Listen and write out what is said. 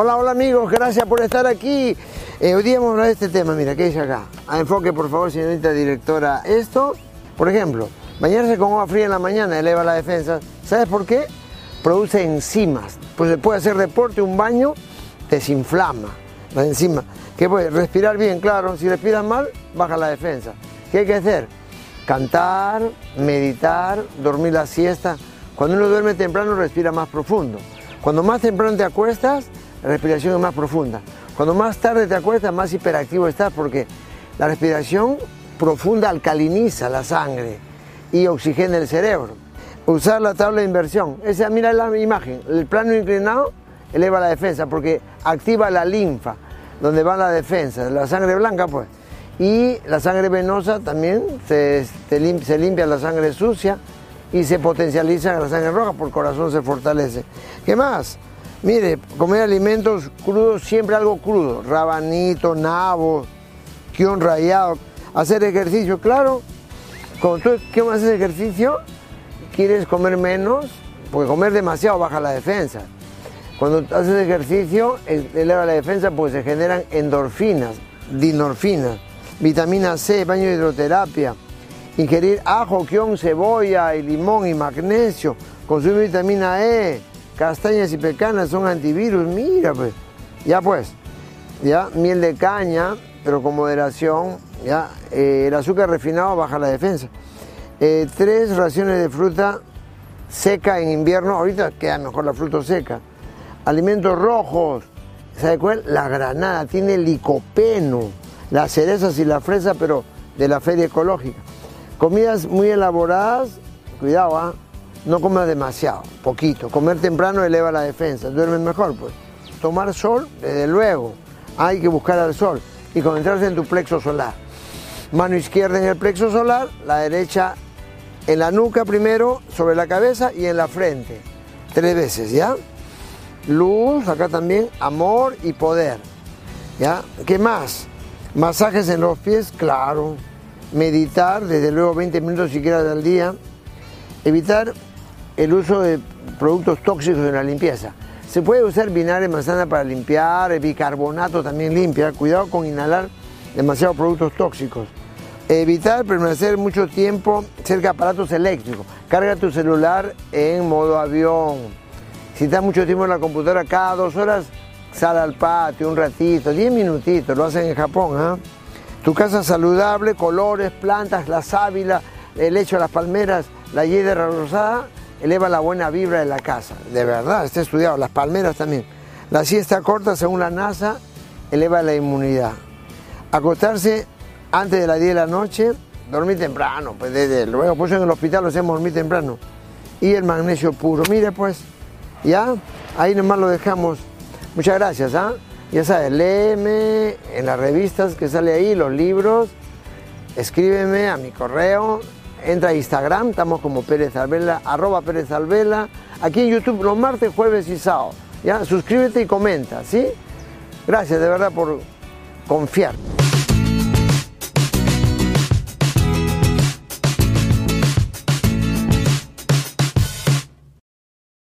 Hola, hola amigos, gracias por estar aquí. Eh, hoy día vamos a hablar de este tema, mira, ¿qué dice acá? A enfoque, por favor, señorita directora. Esto, por ejemplo, bañarse con agua fría en la mañana eleva la defensa. ¿Sabes por qué? Produce enzimas. Pues se puede hacer deporte, un baño, desinflama las enzimas. ¿Qué puede? Respirar bien, claro. Si respiras mal, baja la defensa. ¿Qué hay que hacer? Cantar, meditar, dormir la siesta. Cuando uno duerme temprano, respira más profundo. Cuando más temprano te acuestas, respiración es más profunda. Cuando más tarde te acuestas, más hiperactivo estás porque la respiración profunda alcaliniza la sangre y oxigena el cerebro. Usar la tabla de inversión. Esa, mira la imagen. El plano inclinado eleva la defensa porque activa la linfa, donde va la defensa. La sangre blanca, pues. Y la sangre venosa también se, se limpia la sangre sucia y se potencializa la sangre roja, por corazón se fortalece. ¿Qué más? Mire, comer alimentos crudos, siempre algo crudo, rabanito, nabo, quión rayado, hacer ejercicio, claro, cuando tú quieres hacer ejercicio, quieres comer menos, porque comer demasiado baja la defensa. Cuando haces ejercicio, eleva la defensa porque se generan endorfinas, dinorfinas, vitamina C, baño de hidroterapia, ingerir ajo, quión, cebolla y limón y magnesio, consumir vitamina E, castañas y pecanas son antivirus, mira pues, ya pues, ya, miel de caña, pero con moderación, ya, eh, el azúcar refinado baja la defensa. Eh, tres raciones de fruta seca en invierno, ahorita queda mejor la fruta seca. Alimentos rojos, ¿sabe cuál? La granada, tiene licopeno, las cerezas y la fresa, pero de la feria ecológica. Comidas muy elaboradas, cuidado, ¿ah? No comas demasiado, poquito. Comer temprano eleva la defensa, duermes mejor, pues. Tomar sol, desde luego, hay que buscar al sol y concentrarse en tu plexo solar. Mano izquierda en el plexo solar, la derecha en la nuca primero, sobre la cabeza y en la frente. Tres veces, ¿ya? Luz, acá también, amor y poder. ¿Ya? ¿Qué más? Masajes en los pies, claro. Meditar, desde luego 20 minutos siquiera al día. Evitar el uso de productos tóxicos en la limpieza. Se puede usar vinagre de manzana para limpiar, el bicarbonato también limpia. Cuidado con inhalar demasiados productos tóxicos. Evitar permanecer mucho tiempo cerca de aparatos eléctricos. Carga tu celular en modo avión. Si estás mucho tiempo en la computadora, cada dos horas sal al patio un ratito, diez minutitos, lo hacen en Japón. ¿ah? Tu casa saludable, colores, plantas, la sábila, el lecho de las palmeras, la hiedra rosada, eleva la buena vibra de la casa. De verdad, está estudiado. Las palmeras también. La siesta corta, según la NASA, eleva la inmunidad. Acostarse antes de las 10 de la noche, dormir temprano, pues desde luego, pues en el hospital lo hacemos dormir temprano. Y el magnesio puro. Mire pues, ya, ahí nomás lo dejamos. Muchas gracias, ¿ah? Ya sabes, léeme en las revistas que sale ahí, los libros, escríbeme a mi correo, entra a Instagram, estamos como Pérez Alvela, arroba Pérez Alvela, aquí en YouTube los martes, jueves y sábado. ¿ya? Suscríbete y comenta, ¿sí? Gracias de verdad por confiar.